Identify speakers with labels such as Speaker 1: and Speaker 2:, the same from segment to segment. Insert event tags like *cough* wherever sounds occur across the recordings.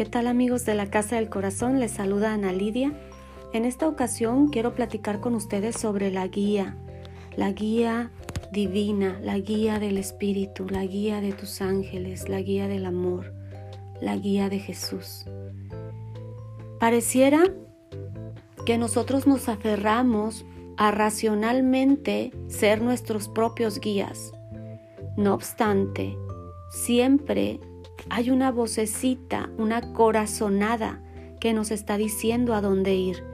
Speaker 1: ¿Qué tal amigos de la Casa del Corazón? Les saluda Ana Lidia. En esta ocasión quiero platicar con ustedes sobre la guía, la guía divina, la guía del Espíritu, la guía de tus ángeles, la guía del amor, la guía de Jesús. Pareciera que nosotros nos aferramos a racionalmente ser nuestros propios guías. No obstante, siempre hay una vocecita, una corazonada que nos está diciendo a dónde ir.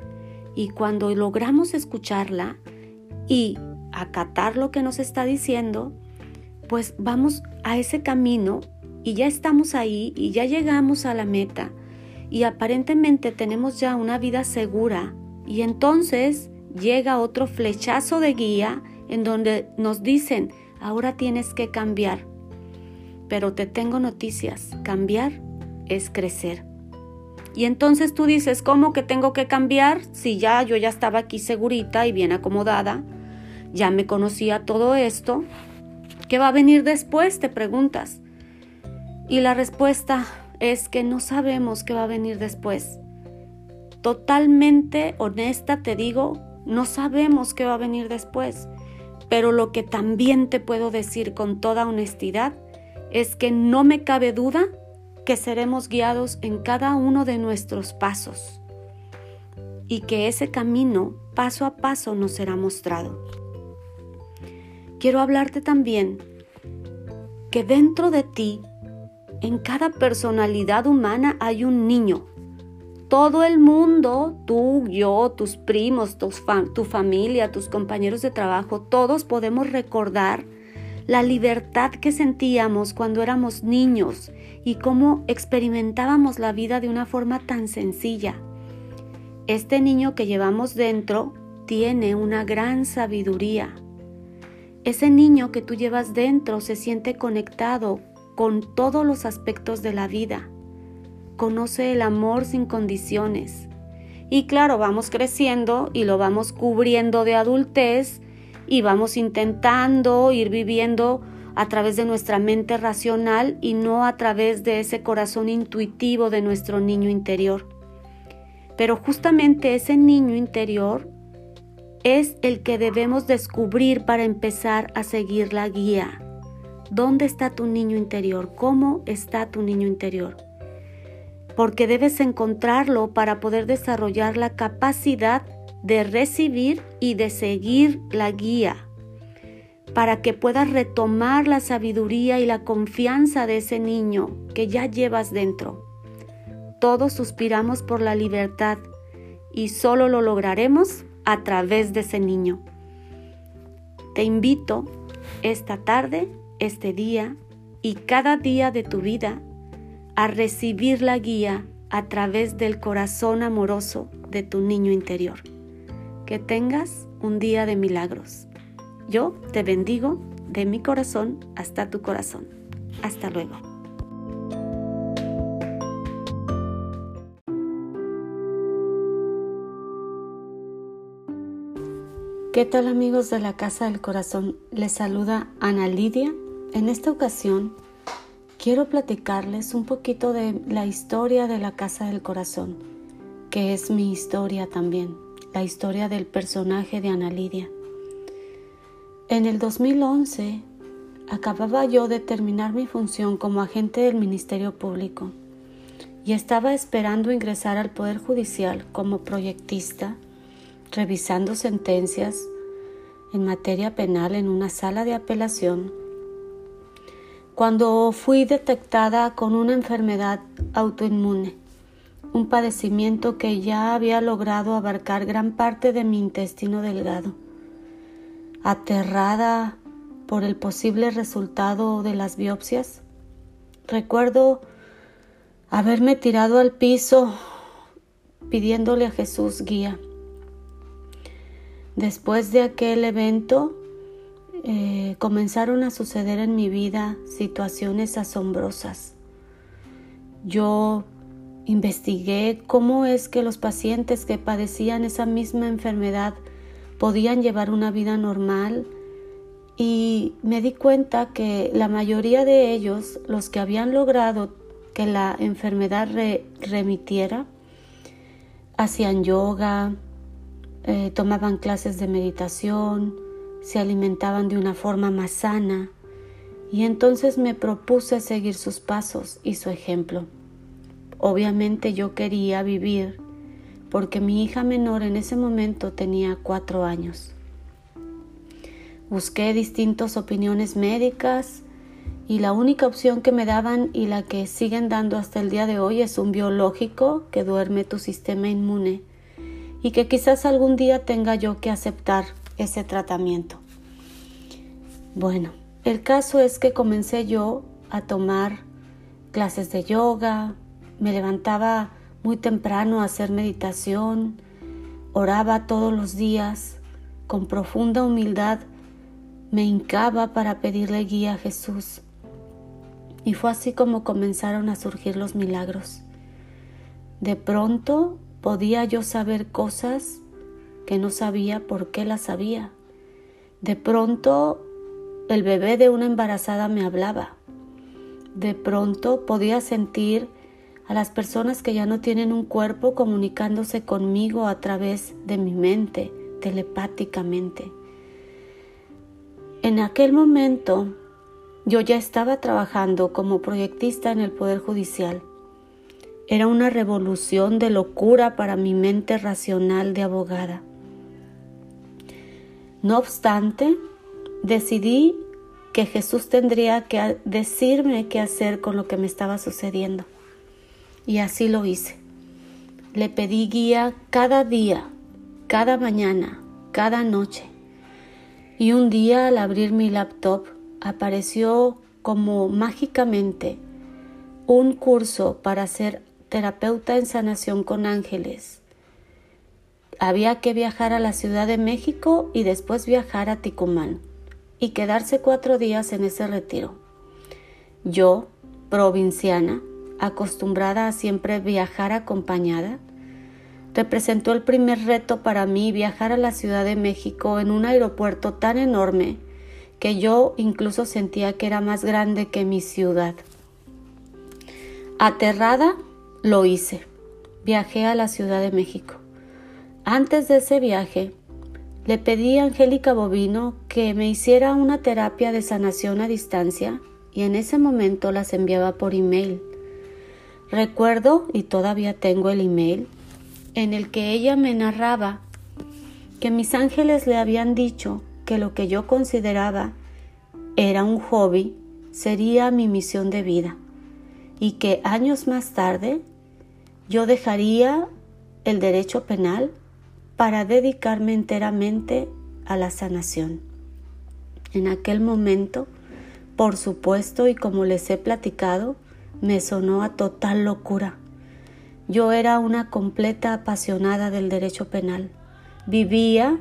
Speaker 1: Y cuando logramos escucharla y acatar lo que nos está diciendo, pues vamos a ese camino y ya estamos ahí y ya llegamos a la meta. Y aparentemente tenemos ya una vida segura. Y entonces llega otro flechazo de guía en donde nos dicen, ahora tienes que cambiar pero te tengo noticias, cambiar es crecer. Y entonces tú dices, ¿cómo que tengo que cambiar? Si ya yo ya estaba aquí segurita y bien acomodada, ya me conocía todo esto, ¿qué va a venir después? Te preguntas. Y la respuesta es que no sabemos qué va a venir después. Totalmente honesta te digo, no sabemos qué va a venir después. Pero lo que también te puedo decir con toda honestidad es que no me cabe duda que seremos guiados en cada uno de nuestros pasos y que ese camino paso a paso nos será mostrado. Quiero hablarte también que dentro de ti, en cada personalidad humana hay un niño. Todo el mundo, tú, yo, tus primos, tu, familia, tus compañeros de trabajo, todos podemos recordar la libertad que sentíamos cuando éramos niños y cómo experimentábamos la vida de una forma tan sencilla. Este niño que llevamos dentro tiene una gran sabiduría. Ese niño que tú llevas dentro se siente conectado con todos los aspectos de la vida. Conoce el amor sin condiciones. Y claro, vamos creciendo y lo vamos cubriendo de adultez y vamos intentando ir viviendo a través de nuestra mente racional y no a través de ese corazón intuitivo de nuestro niño interior. Pero justamente ese niño interior es el que debemos descubrir para empezar a seguir la guía. ¿Dónde está tu niño interior? ¿Cómo está tu niño interior? Porque debes encontrarlo para poder desarrollar la capacidad de recibir y de seguir la guía para que puedas retomar la sabiduría y la confianza de ese niño que ya llevas dentro. Todos suspiramos por la libertad y solo lo lograremos a través de ese niño. Te invito esta tarde, este día y cada día de tu vida a recibir la guía a través del corazón amoroso de tu niño interior. Que tengas un día de milagros. Yo te bendigo de mi corazón hasta tu corazón. Hasta luego. ¿Qué tal amigos de la Casa del Corazón? Les saluda Ana Lidia. En esta ocasión quiero platicarles un poquito de la historia de la Casa del Corazón, que es mi historia también la historia del personaje de Ana Lidia. En el 2011 acababa yo de terminar mi función como agente del Ministerio Público y estaba esperando ingresar al Poder Judicial como proyectista, revisando sentencias en materia penal en una sala de apelación, cuando fui detectada con una enfermedad autoinmune un padecimiento que ya había logrado abarcar gran parte de mi intestino delgado. Aterrada por el posible resultado de las biopsias, recuerdo haberme tirado al piso pidiéndole a Jesús guía. Después de aquel evento, eh, comenzaron a suceder en mi vida situaciones asombrosas. Yo Investigué cómo es que los pacientes que padecían esa misma enfermedad podían llevar una vida normal y me di cuenta que la mayoría de ellos, los que habían logrado que la enfermedad remitiera, hacían yoga, eh, tomaban clases de meditación, se alimentaban de una forma más sana y entonces me propuse seguir sus pasos y su ejemplo. Obviamente yo quería vivir porque mi hija menor en ese momento tenía cuatro años. Busqué distintas opiniones médicas y la única opción que me daban y la que siguen dando hasta el día de hoy es un biológico que duerme tu sistema inmune y que quizás algún día tenga yo que aceptar ese tratamiento. Bueno, el caso es que comencé yo a tomar clases de yoga, me levantaba muy temprano a hacer meditación, oraba todos los días, con profunda humildad me hincaba para pedirle guía a Jesús. Y fue así como comenzaron a surgir los milagros. De pronto podía yo saber cosas que no sabía por qué las sabía. De pronto el bebé de una embarazada me hablaba. De pronto podía sentir a las personas que ya no tienen un cuerpo comunicándose conmigo a través de mi mente, telepáticamente. En aquel momento yo ya estaba trabajando como proyectista en el Poder Judicial. Era una revolución de locura para mi mente racional de abogada. No obstante, decidí que Jesús tendría que decirme qué hacer con lo que me estaba sucediendo. Y así lo hice. Le pedí guía cada día, cada mañana, cada noche. Y un día al abrir mi laptop apareció como mágicamente un curso para ser terapeuta en sanación con ángeles. Había que viajar a la Ciudad de México y después viajar a Ticumán y quedarse cuatro días en ese retiro. Yo, provinciana, acostumbrada a siempre viajar acompañada, representó el primer reto para mí viajar a la Ciudad de México en un aeropuerto tan enorme que yo incluso sentía que era más grande que mi ciudad. Aterrada, lo hice. Viajé a la Ciudad de México. Antes de ese viaje, le pedí a Angélica Bovino que me hiciera una terapia de sanación a distancia y en ese momento las enviaba por email. Recuerdo, y todavía tengo el email, en el que ella me narraba que mis ángeles le habían dicho que lo que yo consideraba era un hobby sería mi misión de vida y que años más tarde yo dejaría el derecho penal para dedicarme enteramente a la sanación. En aquel momento, por supuesto, y como les he platicado, me sonó a total locura. Yo era una completa apasionada del derecho penal. Vivía,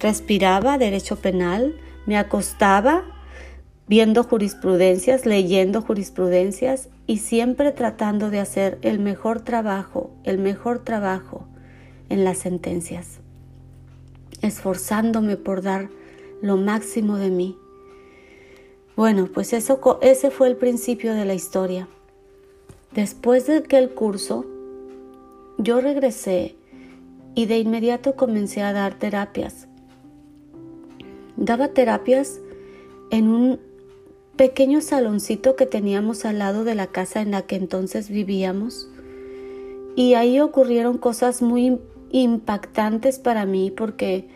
Speaker 1: respiraba derecho penal, me acostaba viendo jurisprudencias, leyendo jurisprudencias y siempre tratando de hacer el mejor trabajo, el mejor trabajo en las sentencias, esforzándome por dar lo máximo de mí. Bueno, pues eso, ese fue el principio de la historia. Después de aquel curso, yo regresé y de inmediato comencé a dar terapias. Daba terapias en un pequeño saloncito que teníamos al lado de la casa en la que entonces vivíamos y ahí ocurrieron cosas muy impactantes para mí porque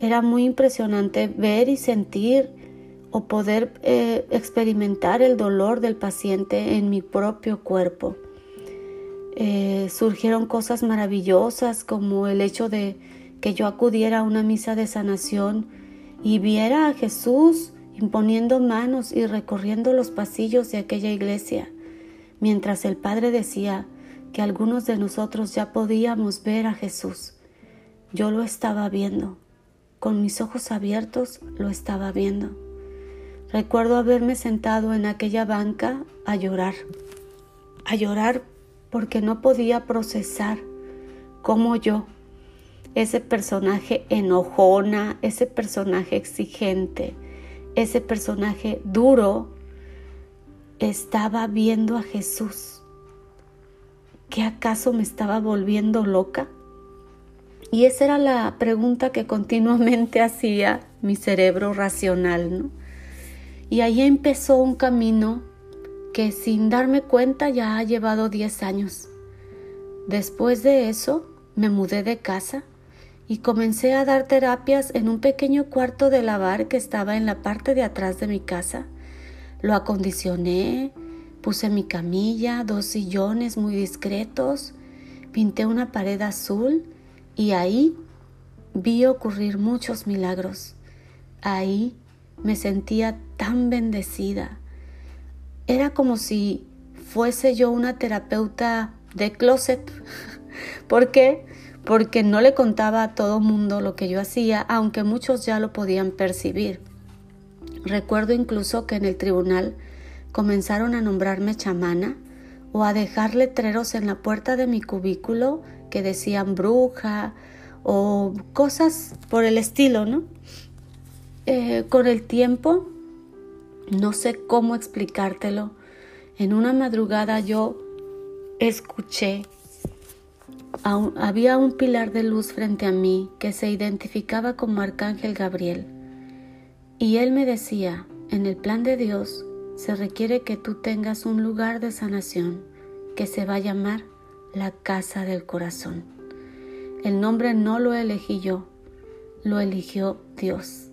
Speaker 1: era muy impresionante ver y sentir o poder eh, experimentar el dolor del paciente en mi propio cuerpo. Eh, surgieron cosas maravillosas como el hecho de que yo acudiera a una misa de sanación y viera a Jesús imponiendo manos y recorriendo los pasillos de aquella iglesia, mientras el Padre decía, que algunos de nosotros ya podíamos ver a Jesús. Yo lo estaba viendo, con mis ojos abiertos lo estaba viendo. Recuerdo haberme sentado en aquella banca a llorar, a llorar porque no podía procesar cómo yo, ese personaje enojona, ese personaje exigente, ese personaje duro, estaba viendo a Jesús ¿Qué acaso me estaba volviendo loca? Y esa era la pregunta que continuamente hacía mi cerebro racional, ¿no? Y ahí empezó un camino que sin darme cuenta ya ha llevado 10 años. Después de eso me mudé de casa y comencé a dar terapias en un pequeño cuarto de lavar que estaba en la parte de atrás de mi casa. Lo acondicioné, puse mi camilla, dos sillones muy discretos, pinté una pared azul y ahí vi ocurrir muchos milagros. Ahí me sentía tan bendecida. Era como si fuese yo una terapeuta de closet. *laughs* ¿Por qué? Porque no le contaba a todo mundo lo que yo hacía, aunque muchos ya lo podían percibir. Recuerdo incluso que en el tribunal comenzaron a nombrarme chamana o a dejar letreros en la puerta de mi cubículo que decían bruja o cosas por el estilo, ¿no? Eh, con el tiempo, no sé cómo explicártelo, en una madrugada yo escuché, había un pilar de luz frente a mí que se identificaba como Arcángel Gabriel. Y él me decía, en el plan de Dios se requiere que tú tengas un lugar de sanación que se va a llamar la casa del corazón. El nombre no lo elegí yo, lo eligió Dios.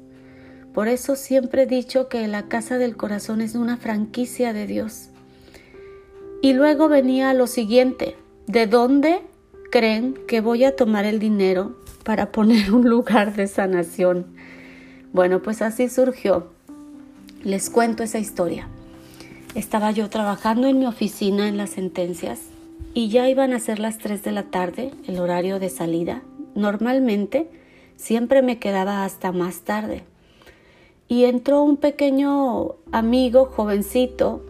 Speaker 1: Por eso siempre he dicho que la casa del corazón es una franquicia de Dios. Y luego venía lo siguiente, ¿de dónde creen que voy a tomar el dinero para poner un lugar de sanación? Bueno, pues así surgió. Les cuento esa historia. Estaba yo trabajando en mi oficina en las sentencias y ya iban a ser las 3 de la tarde, el horario de salida. Normalmente siempre me quedaba hasta más tarde y entró un pequeño amigo jovencito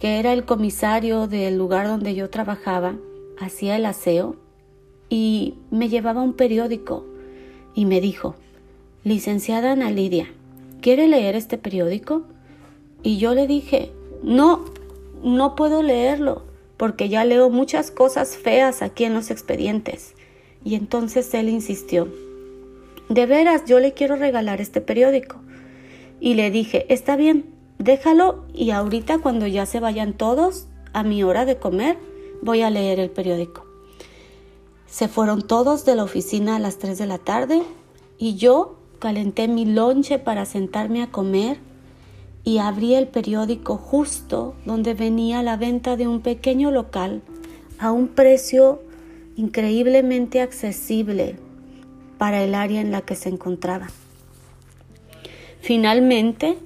Speaker 1: que era el comisario del lugar donde yo trabajaba, hacía el aseo y me llevaba un periódico y me dijo, licenciada Ana Lidia, ¿quiere leer este periódico? Y yo le dije, no, no puedo leerlo porque ya leo muchas cosas feas aquí en los expedientes. Y entonces él insistió, de veras, yo le quiero regalar este periódico y le dije, está bien, déjalo y ahorita cuando ya se vayan todos a mi hora de comer, voy a leer el periódico. Se fueron todos de la oficina a las 3 de la tarde y yo calenté mi lonche para sentarme a comer y abrí el periódico justo donde venía la venta de un pequeño local a un precio increíblemente accesible para el área en la que se encontraba. Finalmente,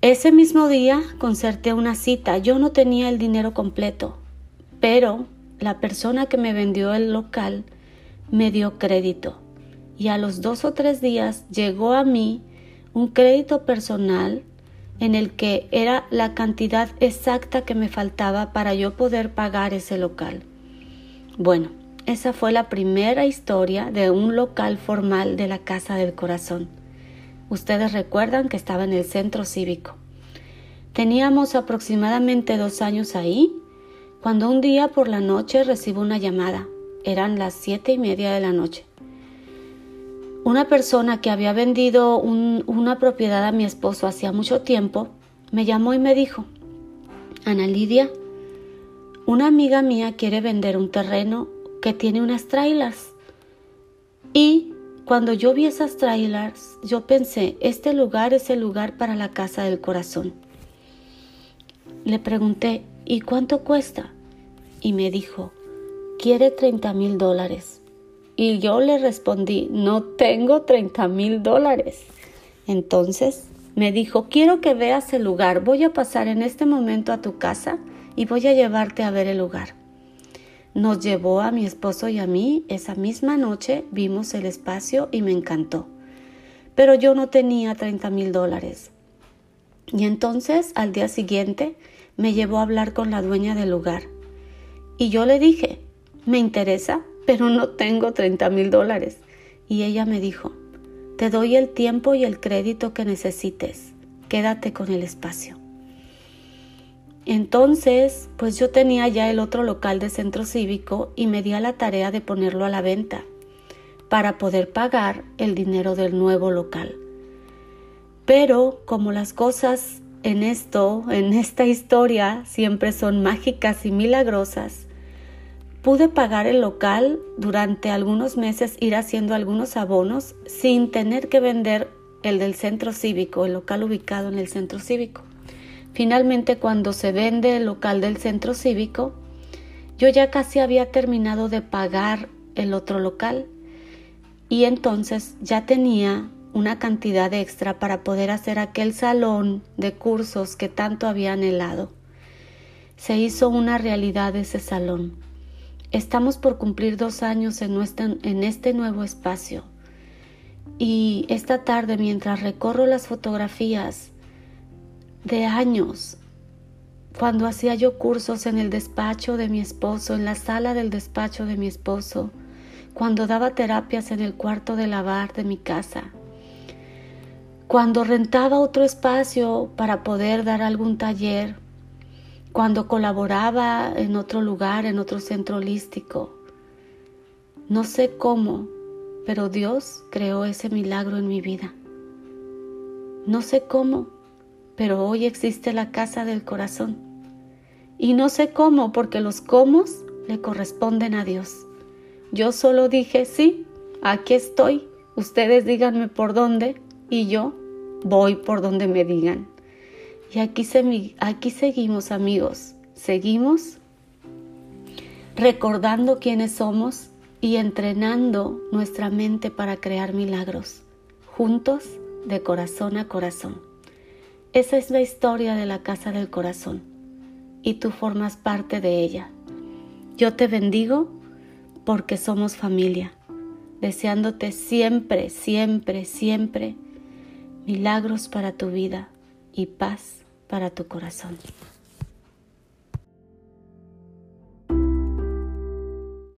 Speaker 1: ese mismo día concerté una cita. Yo no tenía el dinero completo, pero la persona que me vendió el local me dio crédito. Y a los dos o tres días llegó a mí un crédito personal en el que era la cantidad exacta que me faltaba para yo poder pagar ese local. Bueno, esa fue la primera historia de un local formal de la Casa del Corazón. Ustedes recuerdan que estaba en el centro cívico. Teníamos aproximadamente dos años ahí, cuando un día por la noche recibo una llamada. Eran las siete y media de la noche. Una persona que había vendido una propiedad a mi esposo hacía mucho tiempo me llamó y me dijo, Ana Lidia, una amiga mía quiere vender un terreno que tiene unas trailers y cuando yo vi esas trailers, yo pensé, este lugar es el lugar para la casa del corazón. Le pregunté, ¿y cuánto cuesta? Y me dijo, quiere 30 mil dólares. Y yo le respondí, no tengo 30 mil dólares. Entonces me dijo, quiero que veas el lugar, voy a pasar en este momento a tu casa y voy a llevarte a ver el lugar. Nos llevó a mi esposo y a mí. Esa misma noche vimos el espacio y me encantó. Pero yo no tenía 30 mil dólares. Y entonces al día siguiente me llevó a hablar con la dueña del lugar. Y yo le dije, me interesa, pero no tengo 30 mil dólares. Y ella me dijo, te doy el tiempo y el crédito que necesites. Quédate con el espacio. Entonces, pues yo tenía ya el otro local de centro cívico y me di a la tarea de ponerlo a la venta para poder pagar el dinero del nuevo local. Pero como las cosas en esto, en esta historia, siempre son mágicas y milagrosas, pude pagar el local durante algunos meses, ir haciendo algunos abonos sin tener que vender el del centro cívico, el local ubicado en el centro cívico. Finalmente, cuando se vende el local del centro cívico, yo ya casi había terminado de pagar el otro local y entonces ya tenía una cantidad extra para poder hacer aquel salón de cursos que tanto había anhelado. Se hizo una realidad ese salón. Estamos por cumplir dos años en, en este nuevo espacio. Y esta tarde, mientras recorro las fotografías de años, cuando hacía yo cursos en el despacho de mi esposo, en la sala del despacho de mi esposo, cuando daba terapias en el cuarto de lavar de mi casa, cuando rentaba otro espacio para poder dar algún taller, cuando colaboraba en otro lugar, en otro centro holístico. No sé cómo, pero Dios creó ese milagro en mi vida. No sé cómo, pero hoy existe la casa del corazón. Y no sé cómo, porque los cómo le corresponden a Dios. Yo solo dije, sí, aquí estoy, ustedes díganme por dónde y yo voy por donde me digan. Y aquí, aquí seguimos amigos, seguimos recordando quiénes somos y entrenando nuestra mente para crear milagros, juntos de corazón a corazón. Esa es la historia de la casa del corazón y tú formas parte de ella. Yo te bendigo porque somos familia, deseándote siempre, siempre, siempre milagros para tu vida y paz para tu corazón.